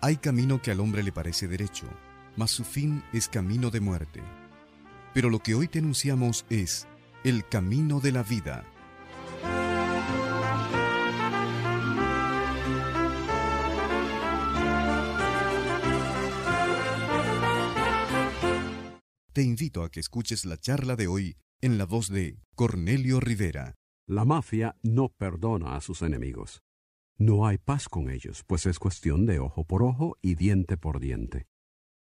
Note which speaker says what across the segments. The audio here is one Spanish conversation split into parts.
Speaker 1: Hay camino que al hombre le parece derecho mas su fin es camino de muerte. Pero lo que hoy te anunciamos es el camino de la vida. Te invito a que escuches la charla de hoy en la voz de Cornelio Rivera.
Speaker 2: La mafia no perdona a sus enemigos. No hay paz con ellos, pues es cuestión de ojo por ojo y diente por diente.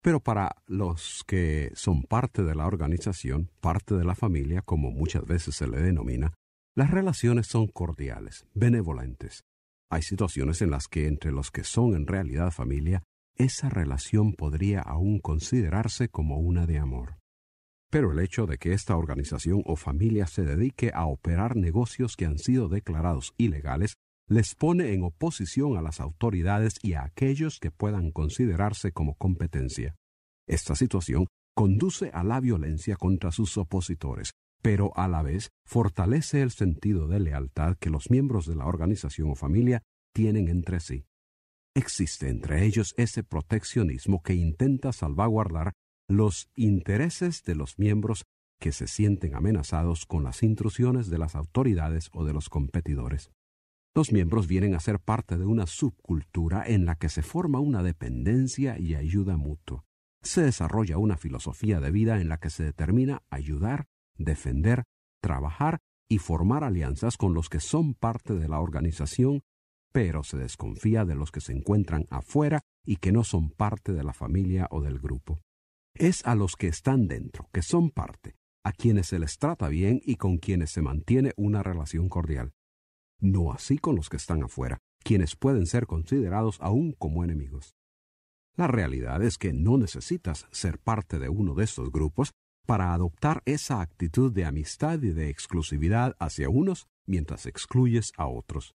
Speaker 2: Pero para los que son parte de la organización, parte de la familia, como muchas veces se le denomina, las relaciones son cordiales, benevolentes. Hay situaciones en las que entre los que son en realidad familia, esa relación podría aún considerarse como una de amor. Pero el hecho de que esta organización o familia se dedique a operar negocios que han sido declarados ilegales les pone en oposición a las autoridades y a aquellos que puedan considerarse como competencia. Esta situación conduce a la violencia contra sus opositores, pero a la vez fortalece el sentido de lealtad que los miembros de la organización o familia tienen entre sí. Existe entre ellos ese proteccionismo que intenta salvaguardar los intereses de los miembros que se sienten amenazados con las intrusiones de las autoridades o de los competidores. Los miembros vienen a ser parte de una subcultura en la que se forma una dependencia y ayuda mutua. Se desarrolla una filosofía de vida en la que se determina ayudar, defender, trabajar y formar alianzas con los que son parte de la organización, pero se desconfía de los que se encuentran afuera y que no son parte de la familia o del grupo. Es a los que están dentro, que son parte, a quienes se les trata bien y con quienes se mantiene una relación cordial no así con los que están afuera, quienes pueden ser considerados aún como enemigos. La realidad es que no necesitas ser parte de uno de estos grupos para adoptar esa actitud de amistad y de exclusividad hacia unos mientras excluyes a otros.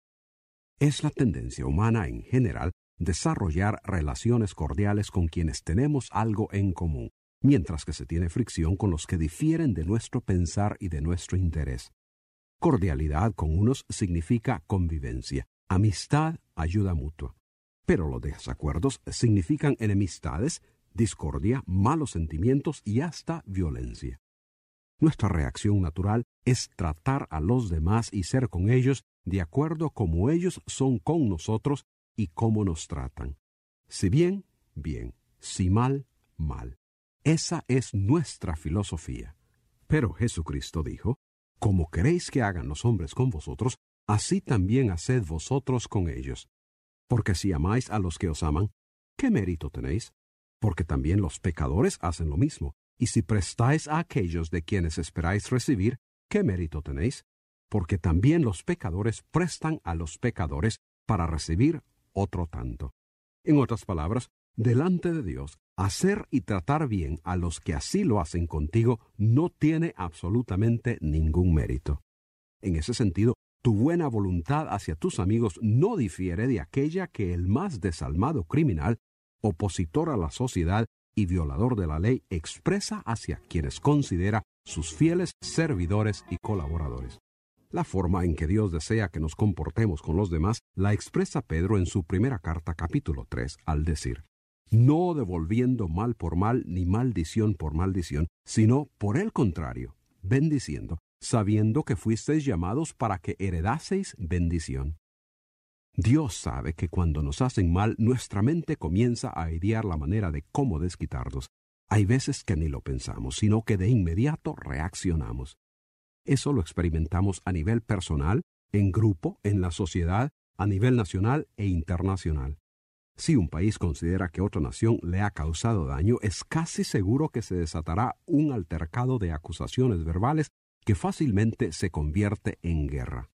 Speaker 2: Es la tendencia humana en general desarrollar relaciones cordiales con quienes tenemos algo en común, mientras que se tiene fricción con los que difieren de nuestro pensar y de nuestro interés. Cordialidad con unos significa convivencia, amistad, ayuda mutua. Pero los desacuerdos significan enemistades, discordia, malos sentimientos y hasta violencia. Nuestra reacción natural es tratar a los demás y ser con ellos de acuerdo como ellos son con nosotros y cómo nos tratan. Si bien, bien, si mal, mal. Esa es nuestra filosofía. Pero Jesucristo dijo, como queréis que hagan los hombres con vosotros, así también haced vosotros con ellos. Porque si amáis a los que os aman, ¿qué mérito tenéis? Porque también los pecadores hacen lo mismo. Y si prestáis a aquellos de quienes esperáis recibir, ¿qué mérito tenéis? Porque también los pecadores prestan a los pecadores para recibir otro tanto. En otras palabras, delante de Dios, hacer y tratar bien a los que así lo hacen contigo no tiene absolutamente ningún mérito. En ese sentido, tu buena voluntad hacia tus amigos no difiere de aquella que el más desalmado criminal, opositor a la sociedad y violador de la ley expresa hacia quienes considera sus fieles servidores y colaboradores. La forma en que Dios desea que nos comportemos con los demás la expresa Pedro en su primera carta capítulo 3 al decir, no devolviendo mal por mal ni maldición por maldición, sino por el contrario, bendiciendo, sabiendo que fuisteis llamados para que heredaseis bendición. Dios sabe que cuando nos hacen mal, nuestra mente comienza a idear la manera de cómo desquitarnos. Hay veces que ni lo pensamos, sino que de inmediato reaccionamos. Eso lo experimentamos a nivel personal, en grupo, en la sociedad, a nivel nacional e internacional. Si un país considera que otra nación le ha causado daño, es casi seguro que se desatará un altercado de acusaciones verbales que fácilmente se convierte en guerra.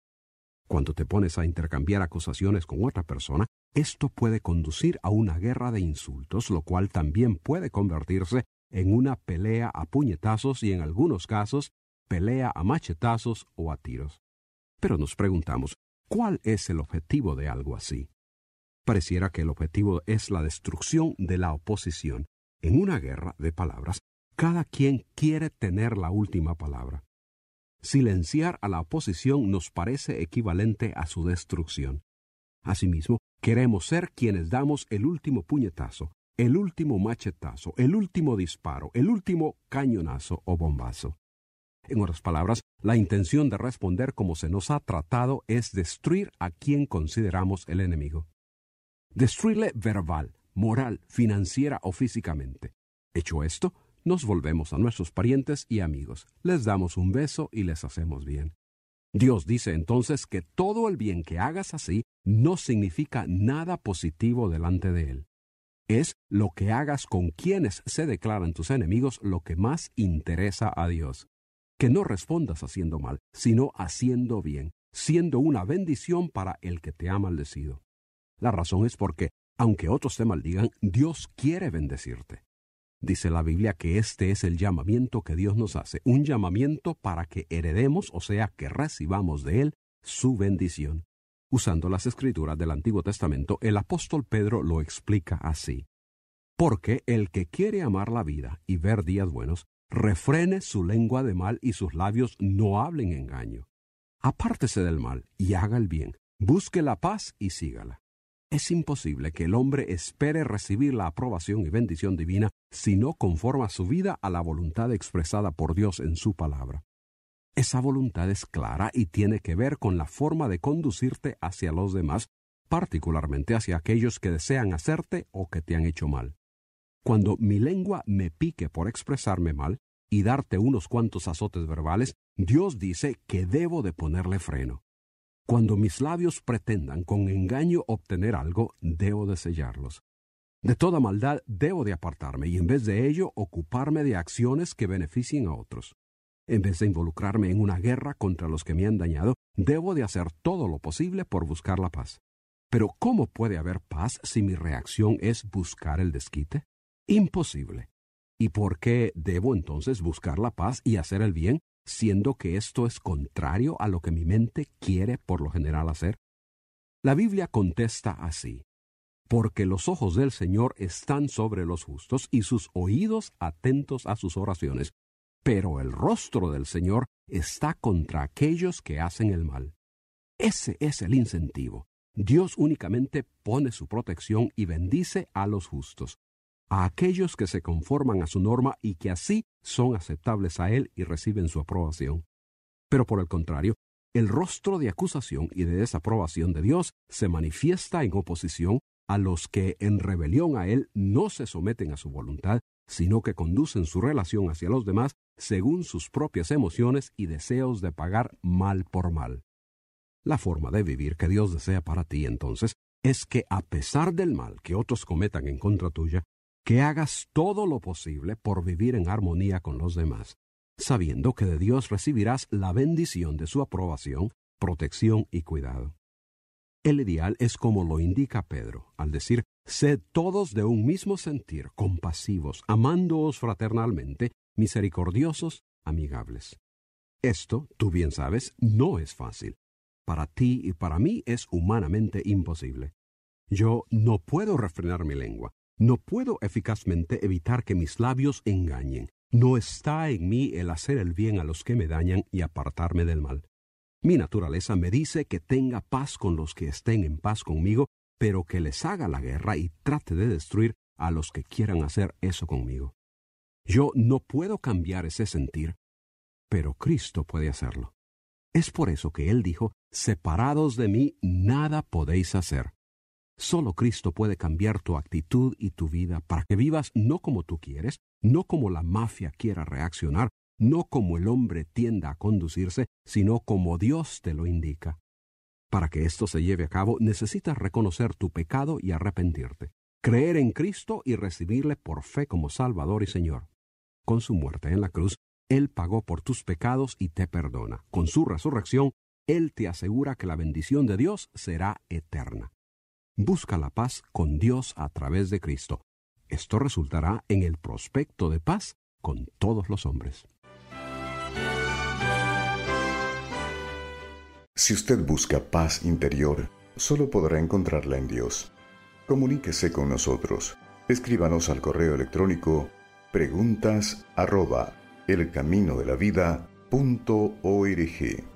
Speaker 2: Cuando te pones a intercambiar acusaciones con otra persona, esto puede conducir a una guerra de insultos, lo cual también puede convertirse en una pelea a puñetazos y en algunos casos pelea a machetazos o a tiros. Pero nos preguntamos, ¿cuál es el objetivo de algo así? Pareciera que el objetivo es la destrucción de la oposición. En una guerra de palabras, cada quien quiere tener la última palabra. Silenciar a la oposición nos parece equivalente a su destrucción. Asimismo, queremos ser quienes damos el último puñetazo, el último machetazo, el último disparo, el último cañonazo o bombazo. En otras palabras, la intención de responder como se nos ha tratado es destruir a quien consideramos el enemigo. Destruirle verbal, moral, financiera o físicamente. Hecho esto, nos volvemos a nuestros parientes y amigos, les damos un beso y les hacemos bien. Dios dice entonces que todo el bien que hagas así no significa nada positivo delante de Él. Es lo que hagas con quienes se declaran tus enemigos lo que más interesa a Dios. Que no respondas haciendo mal, sino haciendo bien, siendo una bendición para el que te ha maldecido. La razón es porque, aunque otros te maldigan, Dios quiere bendecirte. Dice la Biblia que este es el llamamiento que Dios nos hace, un llamamiento para que heredemos, o sea, que recibamos de Él su bendición. Usando las escrituras del Antiguo Testamento, el apóstol Pedro lo explica así. Porque el que quiere amar la vida y ver días buenos, refrene su lengua de mal y sus labios no hablen engaño. Apártese del mal y haga el bien, busque la paz y sígala. Es imposible que el hombre espere recibir la aprobación y bendición divina si no conforma su vida a la voluntad expresada por Dios en su palabra. Esa voluntad es clara y tiene que ver con la forma de conducirte hacia los demás, particularmente hacia aquellos que desean hacerte o que te han hecho mal. Cuando mi lengua me pique por expresarme mal y darte unos cuantos azotes verbales, Dios dice que debo de ponerle freno. Cuando mis labios pretendan con engaño obtener algo, debo de sellarlos. De toda maldad debo de apartarme y en vez de ello ocuparme de acciones que beneficien a otros. En vez de involucrarme en una guerra contra los que me han dañado, debo de hacer todo lo posible por buscar la paz. Pero ¿cómo puede haber paz si mi reacción es buscar el desquite? Imposible. ¿Y por qué debo entonces buscar la paz y hacer el bien siendo que esto es contrario a lo que mi mente quiere por lo general hacer? La Biblia contesta así, porque los ojos del Señor están sobre los justos y sus oídos atentos a sus oraciones, pero el rostro del Señor está contra aquellos que hacen el mal. Ese es el incentivo. Dios únicamente pone su protección y bendice a los justos, a aquellos que se conforman a su norma y que así son aceptables a Él y reciben su aprobación. Pero por el contrario, el rostro de acusación y de desaprobación de Dios se manifiesta en oposición a los que en rebelión a Él no se someten a su voluntad, sino que conducen su relación hacia los demás según sus propias emociones y deseos de pagar mal por mal. La forma de vivir que Dios desea para ti entonces es que a pesar del mal que otros cometan en contra tuya, que hagas todo lo posible por vivir en armonía con los demás, sabiendo que de Dios recibirás la bendición de su aprobación, protección y cuidado. El ideal es como lo indica Pedro, al decir, sed todos de un mismo sentir, compasivos, amándoos fraternalmente, misericordiosos, amigables. Esto, tú bien sabes, no es fácil. Para ti y para mí es humanamente imposible. Yo no puedo refrenar mi lengua, no puedo eficazmente evitar que mis labios engañen. No está en mí el hacer el bien a los que me dañan y apartarme del mal. Mi naturaleza me dice que tenga paz con los que estén en paz conmigo, pero que les haga la guerra y trate de destruir a los que quieran hacer eso conmigo. Yo no puedo cambiar ese sentir, pero Cristo puede hacerlo. Es por eso que Él dijo, Separados de mí nada podéis hacer. Solo Cristo puede cambiar tu actitud y tu vida para que vivas no como tú quieres, no como la mafia quiera reaccionar, no como el hombre tienda a conducirse, sino como Dios te lo indica. Para que esto se lleve a cabo necesitas reconocer tu pecado y arrepentirte. creer en Cristo y recibirle por fe como Salvador y Señor. Con su muerte en la cruz, Él pagó por tus pecados y te perdona. Con su resurrección, Él te asegura que la bendición de Dios será eterna. Busca la paz con Dios a través de Cristo. Esto resultará en el prospecto de paz con todos los hombres.
Speaker 1: Si usted busca paz interior, solo podrá encontrarla en Dios. Comuníquese con nosotros. Escríbanos al correo electrónico preguntas arroba elcaminodelavida.org.